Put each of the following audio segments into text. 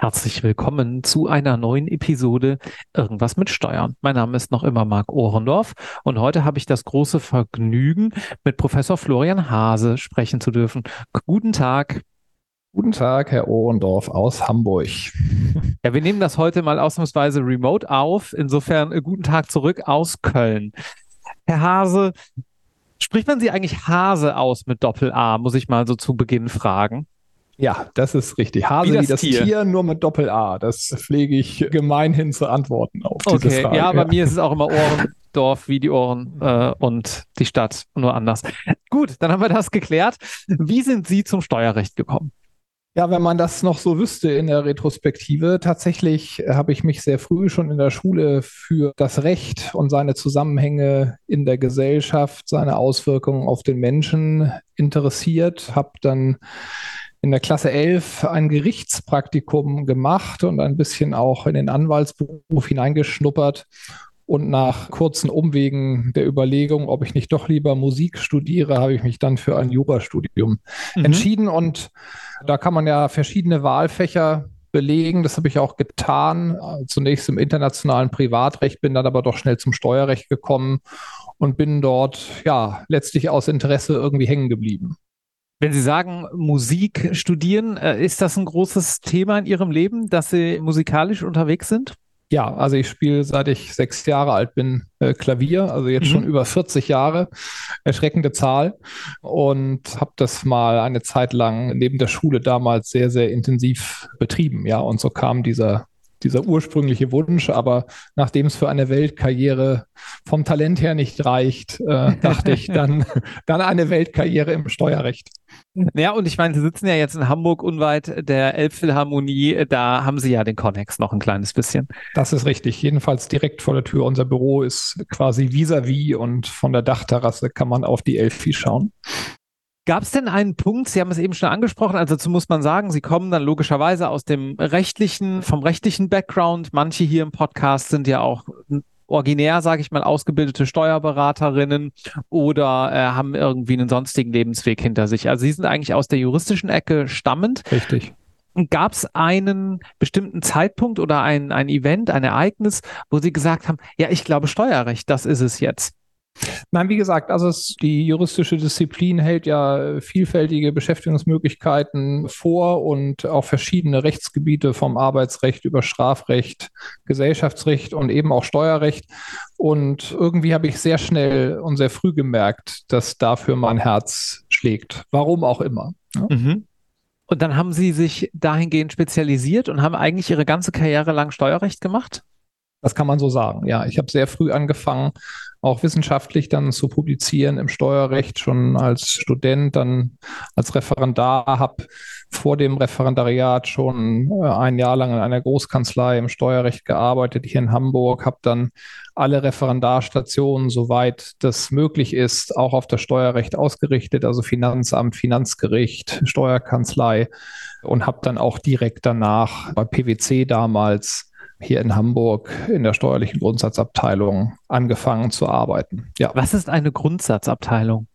Herzlich willkommen zu einer neuen Episode Irgendwas mit Steuern. Mein Name ist noch immer Marc Ohrendorf und heute habe ich das große Vergnügen, mit Professor Florian Hase sprechen zu dürfen. Guten Tag. Guten Tag, Herr Ohrendorf aus Hamburg. Ja, wir nehmen das heute mal ausnahmsweise remote auf. Insofern äh, guten Tag zurück aus Köln. Herr Hase, spricht man Sie eigentlich Hase aus mit Doppel-A, muss ich mal so zu Beginn fragen? Ja, das ist richtig. Hase wie das, wie das Tier. Tier. nur mit Doppel-A. Das pflege ich gemeinhin zu antworten auf okay. diese Frage. Ja, bei mir ist es auch immer Ohrendorf wie die Ohren äh, und die Stadt, nur anders. Gut, dann haben wir das geklärt. Wie sind Sie zum Steuerrecht gekommen? Ja, wenn man das noch so wüsste in der Retrospektive, tatsächlich habe ich mich sehr früh schon in der Schule für das Recht und seine Zusammenhänge in der Gesellschaft, seine Auswirkungen auf den Menschen interessiert, habe dann in der Klasse 11 ein Gerichtspraktikum gemacht und ein bisschen auch in den Anwaltsberuf hineingeschnuppert. Und nach kurzen Umwegen der Überlegung, ob ich nicht doch lieber Musik studiere, habe ich mich dann für ein Jurastudium mhm. entschieden. Und da kann man ja verschiedene Wahlfächer belegen. Das habe ich auch getan. Zunächst im internationalen Privatrecht, bin dann aber doch schnell zum Steuerrecht gekommen und bin dort ja letztlich aus Interesse irgendwie hängen geblieben. Wenn Sie sagen, Musik studieren, äh, ist das ein großes Thema in Ihrem Leben, dass Sie musikalisch unterwegs sind? Ja, also ich spiele seit ich sechs Jahre alt bin äh, Klavier, also jetzt mhm. schon über 40 Jahre, erschreckende Zahl und habe das mal eine Zeit lang neben der Schule damals sehr, sehr intensiv betrieben. Ja, und so kam dieser dieser ursprüngliche Wunsch, aber nachdem es für eine Weltkarriere vom Talent her nicht reicht, äh, dachte ich dann, dann eine Weltkarriere im Steuerrecht. Ja, und ich meine, Sie sitzen ja jetzt in Hamburg unweit der Elbphilharmonie, da haben Sie ja den Connex noch ein kleines bisschen. Das ist richtig, jedenfalls direkt vor der Tür. Unser Büro ist quasi vis-à-vis -vis und von der Dachterrasse kann man auf die Elfi schauen. Gab es denn einen Punkt, Sie haben es eben schon angesprochen, also dazu muss man sagen, Sie kommen dann logischerweise aus dem rechtlichen, vom rechtlichen Background. Manche hier im Podcast sind ja auch originär, sage ich mal, ausgebildete Steuerberaterinnen oder äh, haben irgendwie einen sonstigen Lebensweg hinter sich. Also Sie sind eigentlich aus der juristischen Ecke stammend. Richtig. Gab es einen bestimmten Zeitpunkt oder ein, ein Event, ein Ereignis, wo Sie gesagt haben, ja, ich glaube Steuerrecht, das ist es jetzt? Nein, wie gesagt, also es, die juristische Disziplin hält ja vielfältige Beschäftigungsmöglichkeiten vor und auch verschiedene Rechtsgebiete vom Arbeitsrecht über Strafrecht, Gesellschaftsrecht und eben auch Steuerrecht. Und irgendwie habe ich sehr schnell und sehr früh gemerkt, dass dafür mein Herz schlägt. Warum auch immer. Ja? Mhm. Und dann haben Sie sich dahingehend spezialisiert und haben eigentlich Ihre ganze Karriere lang Steuerrecht gemacht? Das kann man so sagen. Ja, ich habe sehr früh angefangen, auch wissenschaftlich dann zu publizieren im Steuerrecht, schon als Student, dann als Referendar, habe vor dem Referendariat schon äh, ein Jahr lang in einer Großkanzlei im Steuerrecht gearbeitet hier in Hamburg, habe dann alle Referendarstationen, soweit das möglich ist, auch auf das Steuerrecht ausgerichtet, also Finanzamt, Finanzgericht, Steuerkanzlei und habe dann auch direkt danach bei PwC damals hier in Hamburg in der steuerlichen Grundsatzabteilung angefangen zu arbeiten. Ja. Was ist eine Grundsatzabteilung?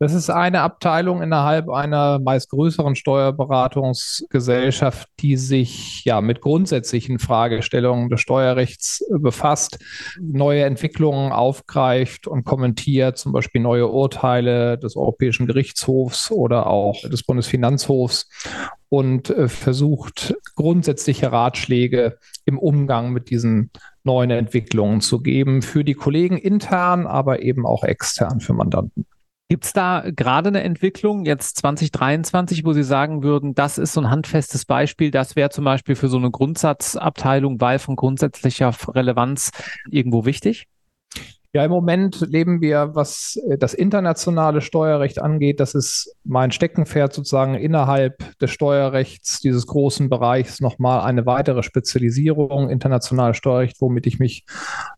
Das ist eine Abteilung innerhalb einer meist größeren Steuerberatungsgesellschaft, die sich ja mit grundsätzlichen Fragestellungen des Steuerrechts befasst, neue Entwicklungen aufgreift und kommentiert, zum Beispiel neue Urteile des Europäischen Gerichtshofs oder auch des Bundesfinanzhofs und äh, versucht grundsätzliche Ratschläge im Umgang mit diesen neuen Entwicklungen zu geben für die Kollegen intern, aber eben auch extern für Mandanten. Gibt es da gerade eine Entwicklung jetzt 2023, wo Sie sagen würden, das ist so ein handfestes Beispiel, das wäre zum Beispiel für so eine Grundsatzabteilung, weil von grundsätzlicher Relevanz irgendwo wichtig? Ja, im Moment leben wir, was äh, das internationale Steuerrecht angeht, das ist mein Steckenpferd sozusagen innerhalb des Steuerrechts dieses großen Bereichs nochmal eine weitere Spezialisierung, internationales Steuerrecht, womit ich mich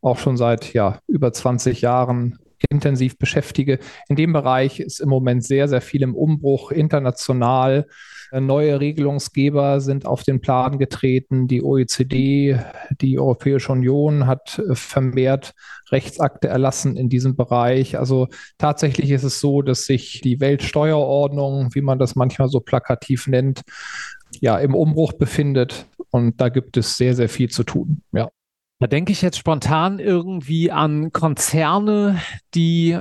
auch schon seit ja, über 20 Jahren intensiv beschäftige. In dem Bereich ist im Moment sehr, sehr viel im Umbruch international. Neue Regelungsgeber sind auf den Plan getreten. Die OECD, die Europäische Union hat vermehrt Rechtsakte erlassen in diesem Bereich. Also tatsächlich ist es so, dass sich die Weltsteuerordnung, wie man das manchmal so plakativ nennt, ja im Umbruch befindet. Und da gibt es sehr, sehr viel zu tun. Ja. Da denke ich jetzt spontan irgendwie an Konzerne, die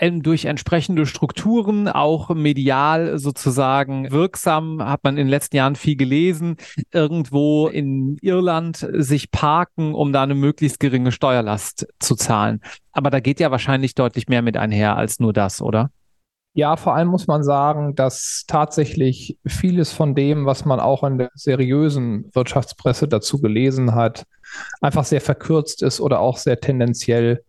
durch entsprechende Strukturen auch medial sozusagen wirksam, hat man in den letzten Jahren viel gelesen, irgendwo in Irland sich parken, um da eine möglichst geringe Steuerlast zu zahlen. Aber da geht ja wahrscheinlich deutlich mehr mit einher als nur das, oder? Ja, vor allem muss man sagen, dass tatsächlich vieles von dem, was man auch in der seriösen Wirtschaftspresse dazu gelesen hat, einfach sehr verkürzt ist oder auch sehr tendenziell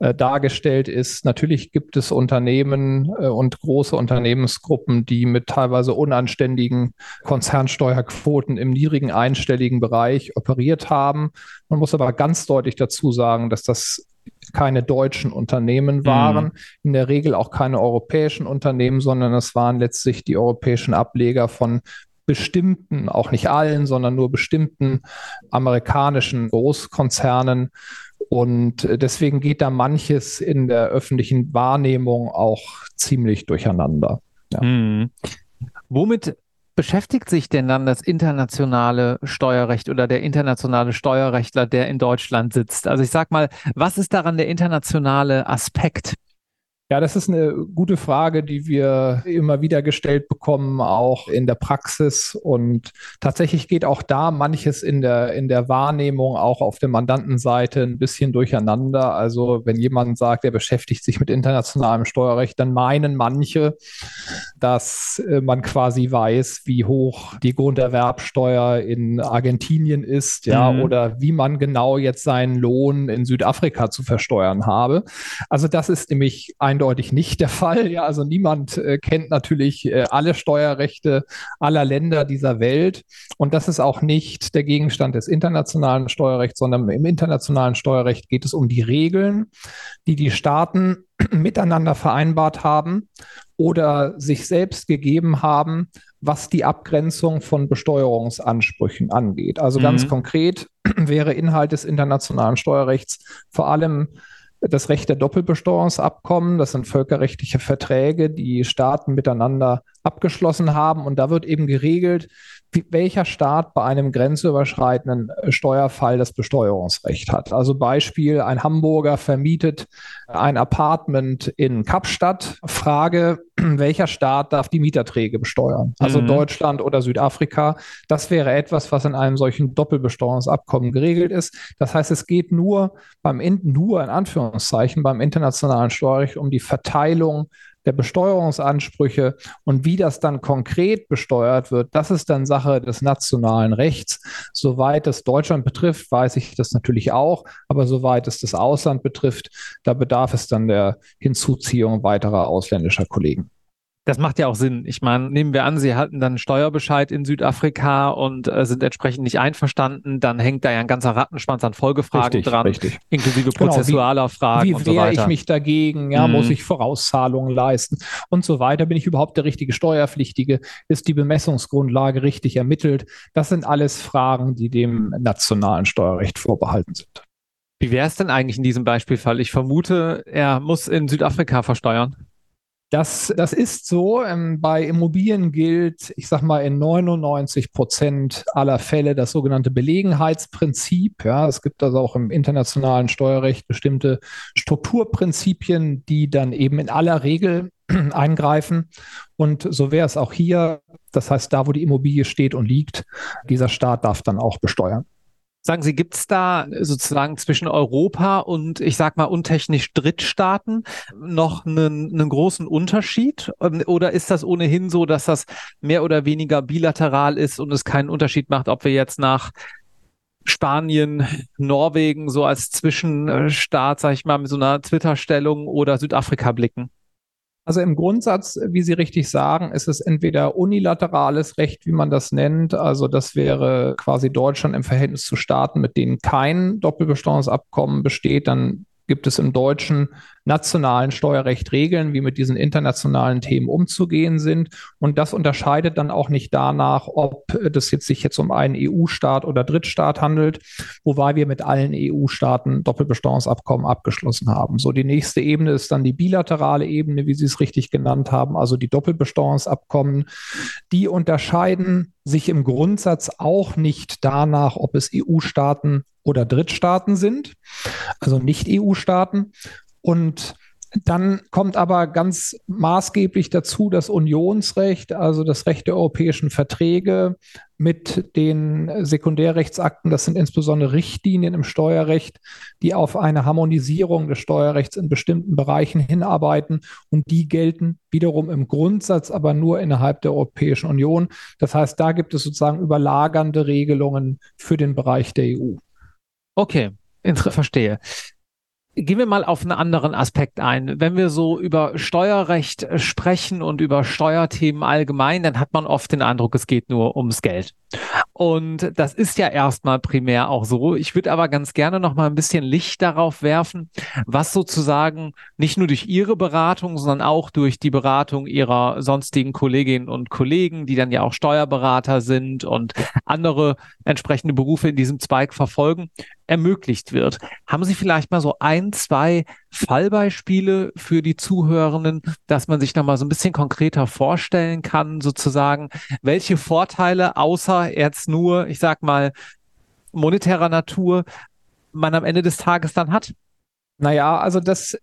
äh, dargestellt ist. Natürlich gibt es Unternehmen äh, und große Unternehmensgruppen, die mit teilweise unanständigen Konzernsteuerquoten im niedrigen einstelligen Bereich operiert haben. Man muss aber ganz deutlich dazu sagen, dass das keine deutschen Unternehmen waren, mhm. in der Regel auch keine europäischen Unternehmen, sondern es waren letztlich die europäischen Ableger von bestimmten, auch nicht allen, sondern nur bestimmten amerikanischen Großkonzernen. Und deswegen geht da manches in der öffentlichen Wahrnehmung auch ziemlich durcheinander. Ja. Hm. Womit beschäftigt sich denn dann das internationale Steuerrecht oder der internationale Steuerrechtler, der in Deutschland sitzt? Also ich sag mal, was ist daran der internationale Aspekt? Ja, das ist eine gute Frage, die wir immer wieder gestellt bekommen, auch in der Praxis. Und tatsächlich geht auch da manches in der, in der Wahrnehmung auch auf der Mandantenseite ein bisschen durcheinander. Also wenn jemand sagt, er beschäftigt sich mit internationalem Steuerrecht, dann meinen manche, dass äh, man quasi weiß, wie hoch die Grunderwerbsteuer in Argentinien ist, ja, mhm. oder wie man genau jetzt seinen Lohn in Südafrika zu versteuern habe. Also das ist nämlich ein eindeutig nicht der Fall. Ja, also niemand äh, kennt natürlich äh, alle Steuerrechte aller Länder dieser Welt. Und das ist auch nicht der Gegenstand des internationalen Steuerrechts, sondern im internationalen Steuerrecht geht es um die Regeln, die die Staaten miteinander vereinbart haben oder sich selbst gegeben haben, was die Abgrenzung von Besteuerungsansprüchen angeht. Also ganz mhm. konkret wäre Inhalt des internationalen Steuerrechts vor allem das Recht der Doppelbesteuerungsabkommen. Das sind völkerrechtliche Verträge, die Staaten miteinander abgeschlossen haben. Und da wird eben geregelt, welcher Staat bei einem grenzüberschreitenden äh, Steuerfall das Besteuerungsrecht hat. Also Beispiel, ein Hamburger vermietet ein Apartment in Kapstadt. Frage, welcher Staat darf die Mieterträge besteuern? Also mhm. Deutschland oder Südafrika. Das wäre etwas, was in einem solchen Doppelbesteuerungsabkommen geregelt ist. Das heißt, es geht nur beim, nur in Anführungszeichen, beim internationalen Steuerrecht um die Verteilung der Besteuerungsansprüche und wie das dann konkret besteuert wird, das ist dann Sache des nationalen Rechts. Soweit es Deutschland betrifft, weiß ich das natürlich auch, aber soweit es das Ausland betrifft, da bedarf es dann der Hinzuziehung weiterer ausländischer Kollegen. Das macht ja auch Sinn. Ich meine, nehmen wir an, Sie hatten dann Steuerbescheid in Südafrika und äh, sind entsprechend nicht einverstanden, dann hängt da ja ein ganzer Rattenschwanz an Folgefragen richtig, dran, richtig. inklusive prozessualer genau, wie, Fragen wie und so weiter. Wie wehre ich mich dagegen? Ja, mhm. muss ich Vorauszahlungen leisten und so weiter? Bin ich überhaupt der richtige Steuerpflichtige? Ist die Bemessungsgrundlage richtig ermittelt? Das sind alles Fragen, die dem nationalen Steuerrecht vorbehalten sind. Wie wäre es denn eigentlich in diesem Beispielfall? Ich vermute, er muss in Südafrika versteuern. Das, das ist so. Ähm, bei Immobilien gilt, ich sag mal, in 99 Prozent aller Fälle das sogenannte Belegenheitsprinzip. Ja, es gibt also auch im internationalen Steuerrecht bestimmte Strukturprinzipien, die dann eben in aller Regel eingreifen. Und so wäre es auch hier. Das heißt, da, wo die Immobilie steht und liegt, dieser Staat darf dann auch besteuern. Sagen Sie, gibt es da sozusagen zwischen Europa und ich sag mal untechnisch Drittstaaten noch einen, einen großen Unterschied? Ähm, oder ist das ohnehin so, dass das mehr oder weniger bilateral ist und es keinen Unterschied macht, ob wir jetzt nach Spanien, Norwegen so als Zwischenstaat, sag ich mal, mit so einer Twitter-Stellung oder Südafrika blicken? Also im Grundsatz, wie Sie richtig sagen, ist es entweder unilaterales Recht, wie man das nennt. Also das wäre quasi Deutschland im Verhältnis zu Staaten, mit denen kein Doppelbesteuerungsabkommen besteht. Dann gibt es im deutschen nationalen Steuerrecht Regeln, wie mit diesen internationalen Themen umzugehen sind. Und das unterscheidet dann auch nicht danach, ob das jetzt sich jetzt um einen EU-Staat oder Drittstaat handelt, wobei wir mit allen EU-Staaten Doppelbesteuerungsabkommen abgeschlossen haben. So, die nächste Ebene ist dann die bilaterale Ebene, wie Sie es richtig genannt haben, also die Doppelbesteuerungsabkommen. Die unterscheiden sich im Grundsatz auch nicht danach, ob es EU-Staaten oder Drittstaaten sind, also nicht EU-Staaten. Und dann kommt aber ganz maßgeblich dazu das Unionsrecht, also das Recht der europäischen Verträge mit den Sekundärrechtsakten. Das sind insbesondere Richtlinien im Steuerrecht, die auf eine Harmonisierung des Steuerrechts in bestimmten Bereichen hinarbeiten. Und die gelten wiederum im Grundsatz aber nur innerhalb der Europäischen Union. Das heißt, da gibt es sozusagen überlagernde Regelungen für den Bereich der EU. Okay, verstehe. Gehen wir mal auf einen anderen Aspekt ein. Wenn wir so über Steuerrecht sprechen und über Steuerthemen allgemein, dann hat man oft den Eindruck, es geht nur ums Geld. Und das ist ja erstmal primär auch so. Ich würde aber ganz gerne noch mal ein bisschen Licht darauf werfen, was sozusagen nicht nur durch Ihre Beratung, sondern auch durch die Beratung Ihrer sonstigen Kolleginnen und Kollegen, die dann ja auch Steuerberater sind und andere entsprechende Berufe in diesem Zweig verfolgen, ermöglicht wird. Haben Sie vielleicht mal so ein, zwei Fallbeispiele für die Zuhörenden, dass man sich noch mal so ein bisschen konkreter vorstellen kann, sozusagen, welche Vorteile außer jetzt nur, ich sag mal, monetärer Natur man am Ende des Tages dann hat? Naja, also das,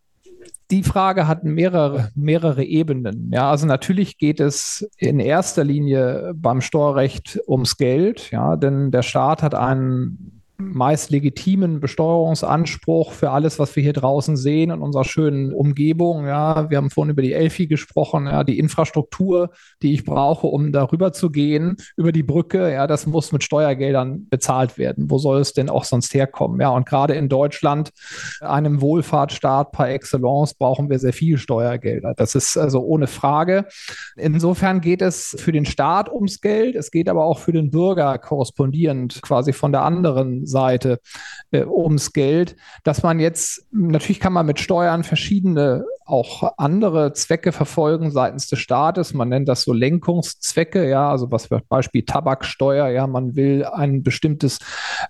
die Frage hat mehrere, mehrere Ebenen. Ja, also natürlich geht es in erster Linie beim Steuerrecht ums Geld, ja, denn der Staat hat einen meist legitimen Besteuerungsanspruch für alles, was wir hier draußen sehen in unserer schönen Umgebung. Ja, wir haben vorhin über die Elfi gesprochen, ja, die Infrastruktur, die ich brauche, um darüber zu gehen, über die Brücke, ja, das muss mit Steuergeldern bezahlt werden. Wo soll es denn auch sonst herkommen? Ja, und gerade in Deutschland, einem Wohlfahrtsstaat par excellence, brauchen wir sehr viel Steuergelder. Das ist also ohne Frage. Insofern geht es für den Staat ums Geld, es geht aber auch für den Bürger korrespondierend quasi von der anderen Seite äh, ums Geld, dass man jetzt, natürlich kann man mit Steuern verschiedene auch andere Zwecke verfolgen seitens des Staates. Man nennt das so Lenkungszwecke, ja, also was Beispiel Tabaksteuer, ja, man will ein bestimmtes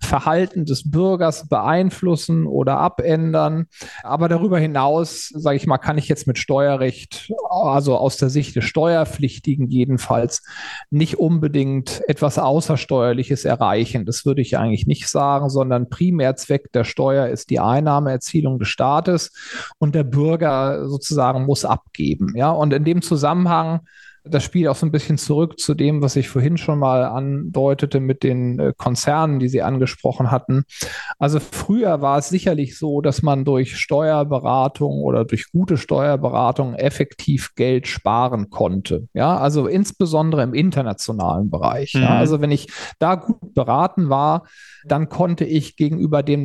Verhalten des Bürgers beeinflussen oder abändern. Aber darüber hinaus, sage ich mal, kann ich jetzt mit Steuerrecht, also aus der Sicht des Steuerpflichtigen jedenfalls, nicht unbedingt etwas Außersteuerliches erreichen. Das würde ich eigentlich nicht sagen, sondern Primärzweck der Steuer ist die Einnahmeerzielung des Staates und der Bürger sozusagen muss abgeben. Ja, und in dem Zusammenhang das spielt auch so ein bisschen zurück zu dem, was ich vorhin schon mal andeutete mit den äh, Konzernen, die Sie angesprochen hatten. Also früher war es sicherlich so, dass man durch Steuerberatung oder durch gute Steuerberatung effektiv Geld sparen konnte. Ja, also insbesondere im internationalen Bereich. Mhm. Ja, also wenn ich da gut beraten war, dann konnte ich gegenüber dem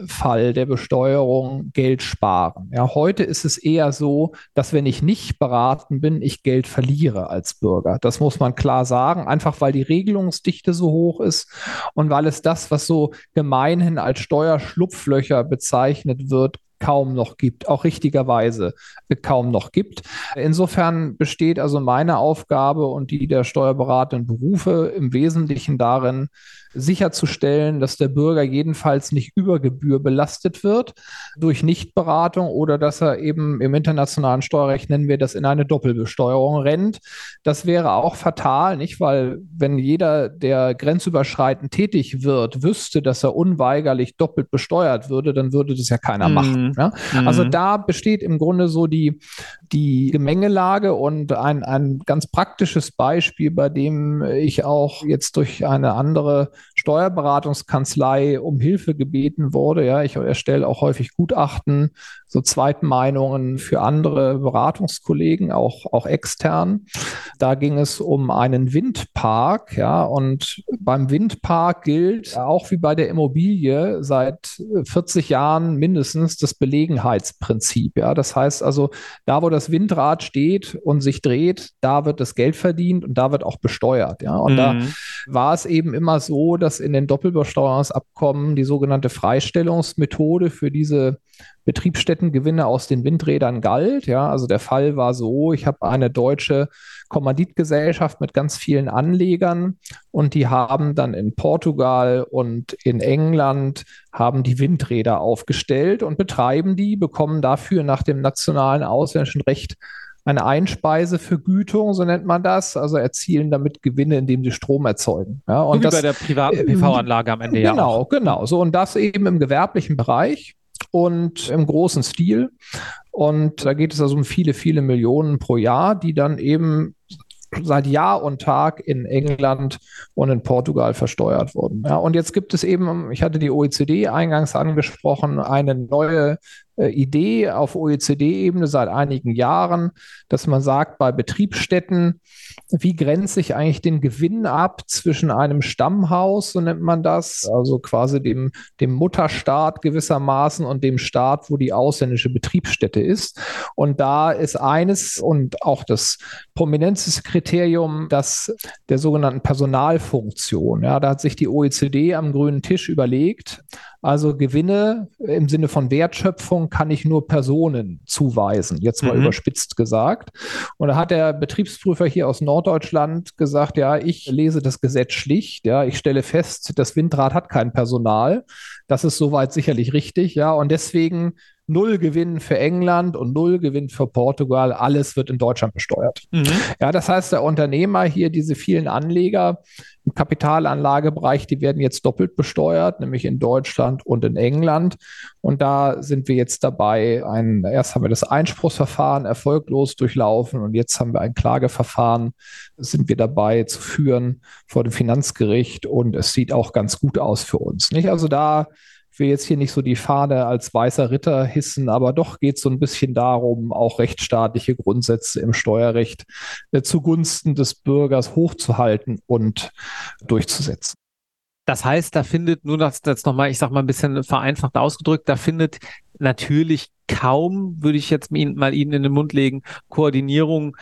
Normalfall der Besteuerung Geld sparen. Ja, heute ist es eher so, dass wenn ich nicht beraten bin, ich Geld verliere als Bürger. Das muss man klar sagen, einfach weil die Regelungsdichte so hoch ist und weil es das, was so gemeinhin als Steuerschlupflöcher bezeichnet wird, kaum noch gibt, auch richtigerweise kaum noch gibt. Insofern besteht also meine Aufgabe und die der steuerberatenden Berufe im Wesentlichen darin, sicherzustellen, dass der Bürger jedenfalls nicht über Gebühr belastet wird durch Nichtberatung oder dass er eben im internationalen Steuerrecht nennen wir das in eine Doppelbesteuerung rennt. Das wäre auch fatal, nicht? Weil wenn jeder, der grenzüberschreitend tätig wird, wüsste, dass er unweigerlich doppelt besteuert würde, dann würde das ja keiner mhm. machen. Mhm. Also da besteht im Grunde so die, die Gemengelage und ein, ein ganz praktisches Beispiel, bei dem ich auch jetzt durch eine andere Steuerberatungskanzlei um Hilfe gebeten wurde. Ja, ich erstelle auch häufig Gutachten, so Zweitmeinungen für andere Beratungskollegen, auch, auch extern. Da ging es um einen Windpark, ja, und beim Windpark gilt auch wie bei der Immobilie seit 40 Jahren mindestens das Belegenheitsprinzip. Ja, das heißt also, da wo das Windrad steht und sich dreht, da wird das Geld verdient und da wird auch besteuert. Ja, und mhm. da war es eben immer so, dass in den Doppelbesteuerungsabkommen die sogenannte Freistellungsmethode für diese Betriebsstättengewinne aus den Windrädern galt. Ja, also der Fall war so, ich habe eine deutsche Kommanditgesellschaft mit ganz vielen Anlegern und die haben dann in Portugal und in England haben die Windräder aufgestellt und betreiben die, bekommen dafür nach dem nationalen ausländischen Recht eine Einspeisevergütung, so nennt man das, also erzielen damit Gewinne, indem sie Strom erzeugen. Ja, und so wie das, bei der privaten PV-Anlage am Ende genau, ja. Genau, genau. So und das eben im gewerblichen Bereich und im großen Stil. Und da geht es also um viele, viele Millionen pro Jahr, die dann eben seit Jahr und Tag in England und in Portugal versteuert wurden. Ja, und jetzt gibt es eben, ich hatte die OECD eingangs angesprochen, eine neue Idee auf OECD-Ebene seit einigen Jahren, dass man sagt, bei Betriebsstätten, wie grenze ich eigentlich den Gewinn ab zwischen einem Stammhaus, so nennt man das, also quasi dem, dem Mutterstaat gewissermaßen und dem Staat, wo die ausländische Betriebsstätte ist. Und da ist eines und auch das prominenteste Kriterium, das der sogenannten Personalfunktion. Ja, da hat sich die OECD am grünen Tisch überlegt, also Gewinne im Sinne von Wertschöpfung kann ich nur Personen zuweisen, jetzt mal mhm. überspitzt gesagt. Und da hat der Betriebsprüfer hier aus Norddeutschland gesagt, ja, ich lese das Gesetz schlicht, ja, ich stelle fest, das Windrad hat kein Personal. Das ist soweit sicherlich richtig, ja, und deswegen null Gewinn für England und null Gewinn für Portugal. Alles wird in Deutschland besteuert. Mhm. Ja, das heißt, der Unternehmer hier, diese vielen Anleger im Kapitalanlagebereich, die werden jetzt doppelt besteuert, nämlich in Deutschland und in England. Und da sind wir jetzt dabei, ein, erst haben wir das Einspruchsverfahren erfolglos durchlaufen und jetzt haben wir ein Klageverfahren, sind wir dabei zu führen vor dem Finanzgericht und es sieht auch ganz gut aus für uns. Nicht? Also da will jetzt hier nicht so die Fahne als weißer Ritter hissen, aber doch geht es so ein bisschen darum, auch rechtsstaatliche Grundsätze im Steuerrecht äh, zugunsten des Bürgers hochzuhalten und durchzusetzen. Das heißt, da findet, nur das jetzt nochmal, ich sag mal ein bisschen vereinfacht ausgedrückt, da findet natürlich kaum, würde ich jetzt mal Ihnen in den Mund legen, Koordinierung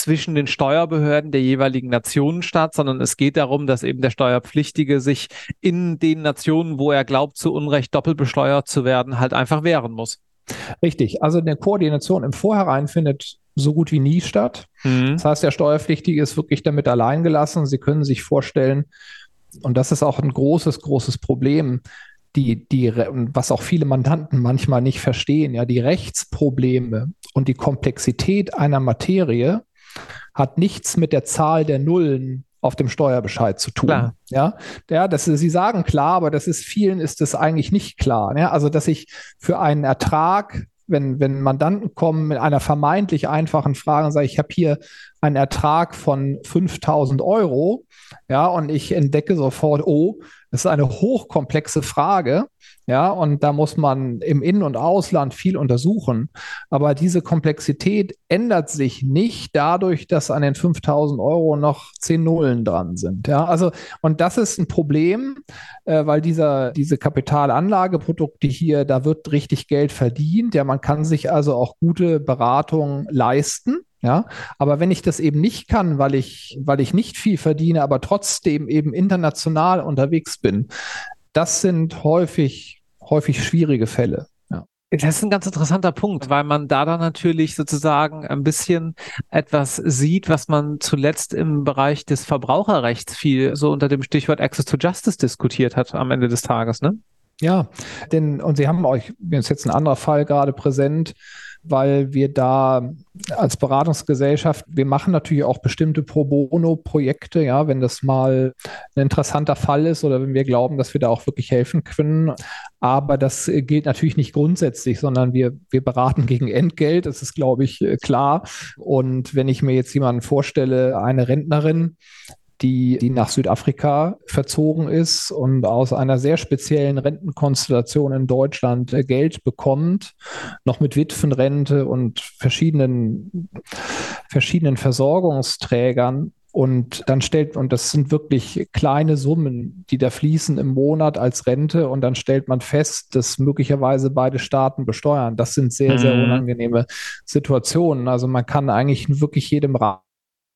zwischen den Steuerbehörden der jeweiligen Nationen statt, sondern es geht darum, dass eben der Steuerpflichtige sich in den Nationen, wo er glaubt, zu Unrecht doppelt besteuert zu werden, halt einfach wehren muss. Richtig. Also eine Koordination im Vorhinein findet so gut wie nie statt. Mhm. Das heißt, der Steuerpflichtige ist wirklich damit allein gelassen. Sie können sich vorstellen, und das ist auch ein großes, großes Problem, die, die, was auch viele Mandanten manchmal nicht verstehen, ja, die Rechtsprobleme und die Komplexität einer Materie hat nichts mit der Zahl der Nullen auf dem Steuerbescheid zu tun. Klar. Ja, ja, das Sie sagen klar, aber das ist vielen ist das eigentlich nicht klar. Ja? Also, dass ich für einen Ertrag, wenn, wenn Mandanten kommen mit einer vermeintlich einfachen Frage und sagen, ich habe hier einen Ertrag von 5000 Euro, ja, und ich entdecke sofort, oh, das ist eine hochkomplexe Frage. Ja, und da muss man im In- und Ausland viel untersuchen. Aber diese Komplexität ändert sich nicht dadurch, dass an den 5000 Euro noch 10 Nullen dran sind. Ja, also, und das ist ein Problem, äh, weil dieser, diese Kapitalanlageprodukte hier, da wird richtig Geld verdient. Ja, man kann sich also auch gute Beratung leisten. Ja, aber wenn ich das eben nicht kann, weil ich, weil ich nicht viel verdiene, aber trotzdem eben international unterwegs bin, das sind häufig, häufig schwierige Fälle. Das ist ein ganz interessanter Punkt, weil man da dann natürlich sozusagen ein bisschen etwas sieht, was man zuletzt im Bereich des Verbraucherrechts viel so unter dem Stichwort Access to Justice diskutiert hat am Ende des Tages, ne? Ja, denn, und Sie haben euch, mir ist jetzt ein anderer Fall gerade präsent, weil wir da als Beratungsgesellschaft, wir machen natürlich auch bestimmte Pro Bono-Projekte, ja, wenn das mal ein interessanter Fall ist oder wenn wir glauben, dass wir da auch wirklich helfen können. Aber das gilt natürlich nicht grundsätzlich, sondern wir, wir beraten gegen Entgelt, das ist, glaube ich, klar. Und wenn ich mir jetzt jemanden vorstelle, eine Rentnerin, die, die nach Südafrika verzogen ist und aus einer sehr speziellen Rentenkonstellation in Deutschland äh, Geld bekommt, noch mit Witwenrente und verschiedenen, verschiedenen Versorgungsträgern. Und dann stellt, und das sind wirklich kleine Summen, die da fließen im Monat als Rente, und dann stellt man fest, dass möglicherweise beide Staaten besteuern. Das sind sehr, sehr mhm. unangenehme Situationen. Also man kann eigentlich wirklich jedem raten,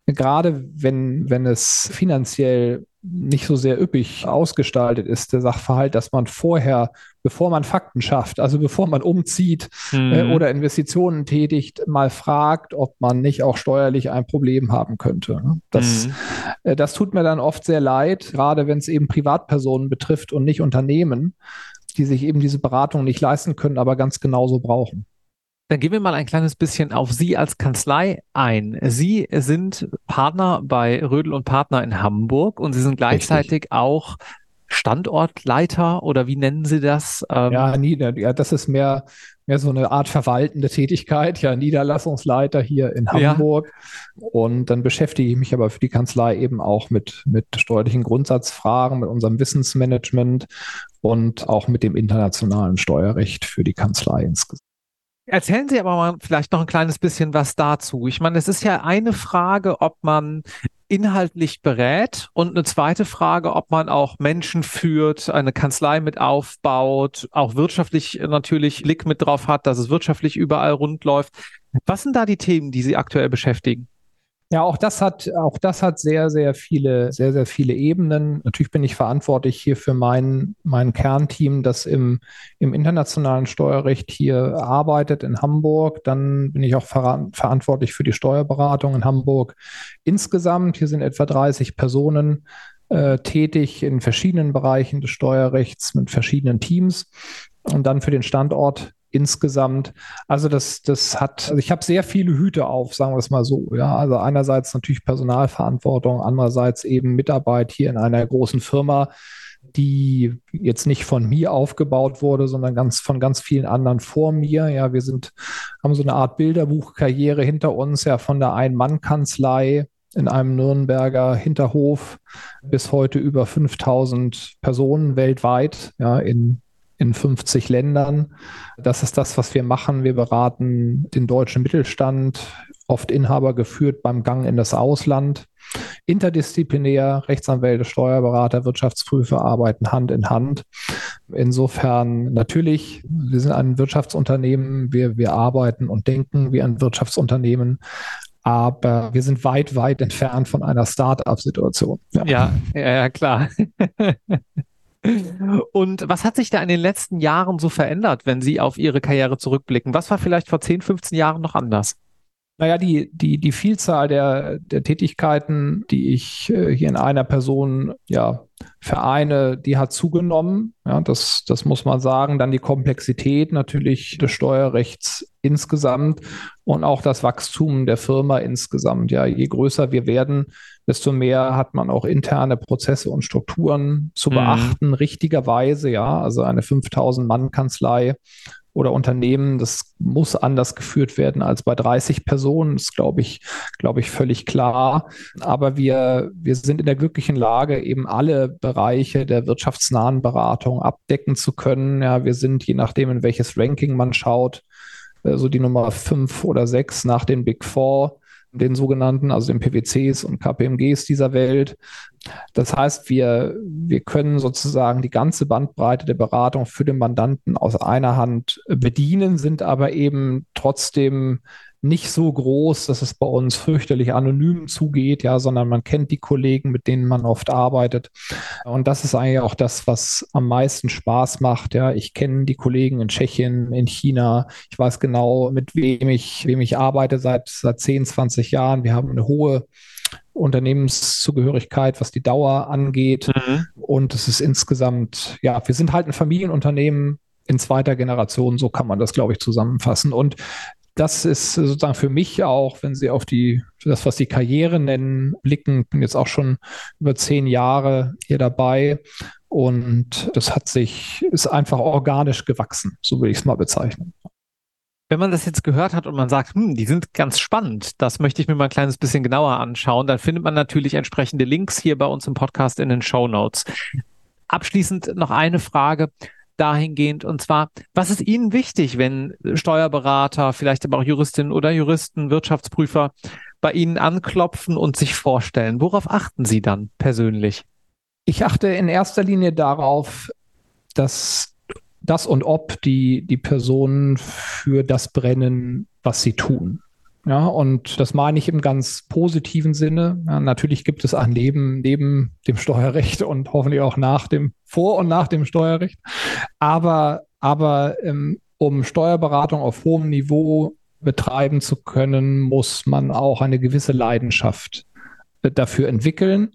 gerade wenn, wenn es finanziell nicht so sehr üppig ausgestaltet ist, der Sachverhalt, dass man vorher, bevor man Fakten schafft, also bevor man umzieht mhm. äh, oder Investitionen tätigt, mal fragt, ob man nicht auch steuerlich ein Problem haben könnte. Ne? Das, mhm. äh, das tut mir dann oft sehr leid, gerade wenn es eben Privatpersonen betrifft und nicht Unternehmen, die sich eben diese Beratung nicht leisten können, aber ganz genauso brauchen. Dann gehen wir mal ein kleines bisschen auf Sie als Kanzlei ein. Sie sind Partner bei Rödel und Partner in Hamburg und Sie sind gleichzeitig Richtig. auch Standortleiter oder wie nennen Sie das? Ähm ja, ja, das ist mehr, mehr so eine Art verwaltende Tätigkeit, ja, Niederlassungsleiter hier in Hamburg. Ja. Und dann beschäftige ich mich aber für die Kanzlei eben auch mit, mit steuerlichen Grundsatzfragen, mit unserem Wissensmanagement und auch mit dem internationalen Steuerrecht für die Kanzlei insgesamt. Erzählen Sie aber mal vielleicht noch ein kleines bisschen was dazu. Ich meine, es ist ja eine Frage, ob man inhaltlich berät und eine zweite Frage, ob man auch Menschen führt, eine Kanzlei mit aufbaut, auch wirtschaftlich natürlich Blick mit drauf hat, dass es wirtschaftlich überall rund läuft. Was sind da die Themen, die Sie aktuell beschäftigen? Ja, auch das hat, auch das hat sehr, sehr viele, sehr, sehr viele Ebenen. Natürlich bin ich verantwortlich hier für mein, mein Kernteam, das im, im internationalen Steuerrecht hier arbeitet in Hamburg. Dann bin ich auch ver verantwortlich für die Steuerberatung in Hamburg insgesamt. Hier sind etwa 30 Personen äh, tätig in verschiedenen Bereichen des Steuerrechts mit verschiedenen Teams. Und dann für den Standort insgesamt. Also das, das hat, also ich habe sehr viele Hüte auf, sagen wir es mal so. Ja, also einerseits natürlich Personalverantwortung, andererseits eben Mitarbeit hier in einer großen Firma, die jetzt nicht von mir aufgebaut wurde, sondern ganz von ganz vielen anderen vor mir. Ja, wir sind, haben so eine Art Bilderbuchkarriere hinter uns, ja, von der Ein-Mann-Kanzlei in einem Nürnberger Hinterhof bis heute über 5000 Personen weltweit, ja, in in 50 Ländern. Das ist das, was wir machen. Wir beraten den deutschen Mittelstand, oft Inhaber geführt beim Gang in das Ausland. Interdisziplinär, Rechtsanwälte, Steuerberater, Wirtschaftsprüfer arbeiten Hand in Hand. Insofern natürlich, wir sind ein Wirtschaftsunternehmen, wir, wir arbeiten und denken wie ein Wirtschaftsunternehmen, aber wir sind weit, weit entfernt von einer Start-up-Situation. Ja. ja, ja, klar. Und was hat sich da in den letzten Jahren so verändert, wenn Sie auf Ihre Karriere zurückblicken? Was war vielleicht vor 10, 15 Jahren noch anders? Naja, die, die, die Vielzahl der, der Tätigkeiten, die ich äh, hier in einer Person ja, vereine, die hat zugenommen. Ja, das, das muss man sagen. Dann die Komplexität natürlich des Steuerrechts insgesamt und auch das Wachstum der Firma insgesamt. Ja, je größer wir werden, desto mehr hat man auch interne Prozesse und Strukturen zu mhm. beachten, richtigerweise. Ja, also eine 5000 Mann Kanzlei oder Unternehmen, das muss anders geführt werden als bei 30 Personen. Das glaube ich, glaube ich, völlig klar. Aber wir, wir sind in der glücklichen Lage, eben alle Bereiche der wirtschaftsnahen Beratung abdecken zu können. Ja, wir sind, je nachdem, in welches Ranking man schaut, äh, so die Nummer fünf oder sechs nach den Big Four den sogenannten, also den PwCs und KPMGs dieser Welt. Das heißt, wir, wir können sozusagen die ganze Bandbreite der Beratung für den Mandanten aus einer Hand bedienen, sind aber eben trotzdem nicht so groß, dass es bei uns fürchterlich anonym zugeht, ja, sondern man kennt die Kollegen, mit denen man oft arbeitet. Und das ist eigentlich auch das, was am meisten Spaß macht. Ja, ich kenne die Kollegen in Tschechien, in China. Ich weiß genau, mit wem ich, wem ich arbeite seit, seit 10, 20 Jahren. Wir haben eine hohe Unternehmenszugehörigkeit, was die Dauer angeht. Mhm. Und es ist insgesamt, ja, wir sind halt ein Familienunternehmen in zweiter Generation, so kann man das, glaube ich, zusammenfassen. Und das ist sozusagen für mich auch, wenn Sie auf die, das, was die Karriere nennen, blicken, bin jetzt auch schon über zehn Jahre hier dabei. Und das hat sich, ist einfach organisch gewachsen, so würde ich es mal bezeichnen. Wenn man das jetzt gehört hat und man sagt, hm, die sind ganz spannend, das möchte ich mir mal ein kleines bisschen genauer anschauen, dann findet man natürlich entsprechende Links hier bei uns im Podcast in den Show Notes. Abschließend noch eine Frage dahingehend. Und zwar, was ist Ihnen wichtig, wenn Steuerberater, vielleicht aber auch Juristinnen oder Juristen, Wirtschaftsprüfer bei Ihnen anklopfen und sich vorstellen? Worauf achten Sie dann persönlich? Ich achte in erster Linie darauf, dass das und ob die, die Personen für das brennen, was sie tun. Ja, und das meine ich im ganz positiven Sinne. Ja, natürlich gibt es ein Leben neben dem Steuerrecht und hoffentlich auch nach dem, vor und nach dem Steuerrecht. Aber, aber ähm, um Steuerberatung auf hohem Niveau betreiben zu können, muss man auch eine gewisse Leidenschaft äh, dafür entwickeln.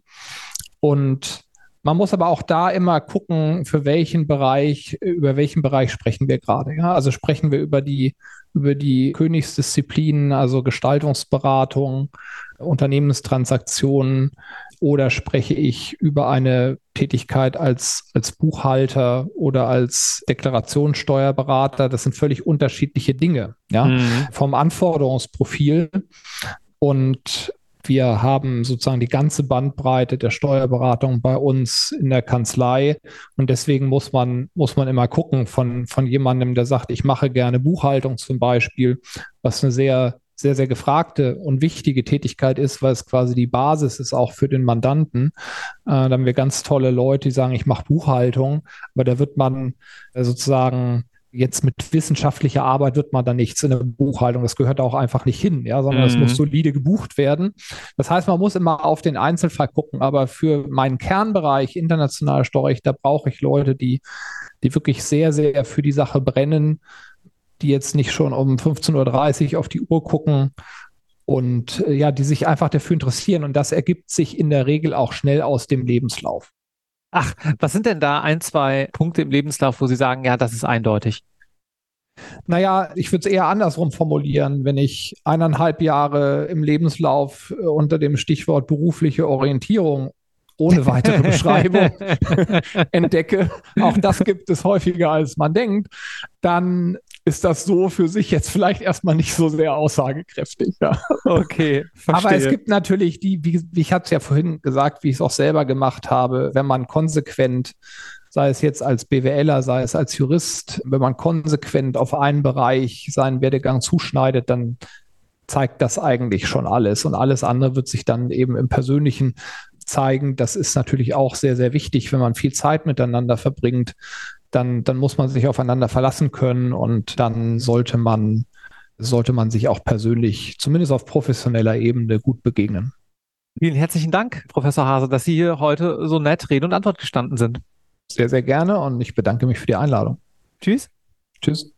Und man muss aber auch da immer gucken, für welchen Bereich, über welchen Bereich sprechen wir gerade. Ja? Also sprechen wir über die, über die Königsdisziplinen, also Gestaltungsberatung, Unternehmenstransaktionen oder spreche ich über eine Tätigkeit als, als Buchhalter oder als Deklarationssteuerberater? Das sind völlig unterschiedliche Dinge, ja, mhm. vom Anforderungsprofil. Und wir haben sozusagen die ganze Bandbreite der Steuerberatung bei uns in der Kanzlei. Und deswegen muss man, muss man immer gucken von, von jemandem, der sagt, ich mache gerne Buchhaltung zum Beispiel, was eine sehr, sehr, sehr gefragte und wichtige Tätigkeit ist, weil es quasi die Basis ist auch für den Mandanten. Äh, da haben wir ganz tolle Leute, die sagen, ich mache Buchhaltung, aber da wird man äh, sozusagen jetzt mit wissenschaftlicher Arbeit wird man da nichts in der Buchhaltung. Das gehört auch einfach nicht hin, ja, sondern es muss mhm. solide gebucht werden. Das heißt, man muss immer auf den Einzelfall gucken. Aber für meinen Kernbereich internationales Steuerrecht, da brauche ich Leute, die, die wirklich sehr, sehr für die Sache brennen, die jetzt nicht schon um 15.30 Uhr auf die Uhr gucken und äh, ja, die sich einfach dafür interessieren. Und das ergibt sich in der Regel auch schnell aus dem Lebenslauf. Ach, was sind denn da ein, zwei Punkte im Lebenslauf, wo Sie sagen, ja, das ist eindeutig? Naja, ich würde es eher andersrum formulieren. Wenn ich eineinhalb Jahre im Lebenslauf äh, unter dem Stichwort berufliche Orientierung ohne weitere Beschreibung entdecke, auch das gibt es häufiger als man denkt, dann ist das so für sich jetzt vielleicht erstmal nicht so sehr aussagekräftig. Ja. Okay. Verstehe. Aber es gibt natürlich die, wie, ich hatte es ja vorhin gesagt, wie ich es auch selber gemacht habe, wenn man konsequent sei es jetzt als BWLer, sei es als Jurist, wenn man konsequent auf einen Bereich seinen Werdegang zuschneidet, dann zeigt das eigentlich schon alles. Und alles andere wird sich dann eben im persönlichen zeigen. Das ist natürlich auch sehr, sehr wichtig, wenn man viel Zeit miteinander verbringt. Dann, dann muss man sich aufeinander verlassen können und dann sollte man, sollte man sich auch persönlich, zumindest auf professioneller Ebene, gut begegnen. Vielen herzlichen Dank, Professor Hase, dass Sie hier heute so nett Rede und Antwort gestanden sind. Sehr, sehr gerne und ich bedanke mich für die Einladung. Tschüss. Tschüss.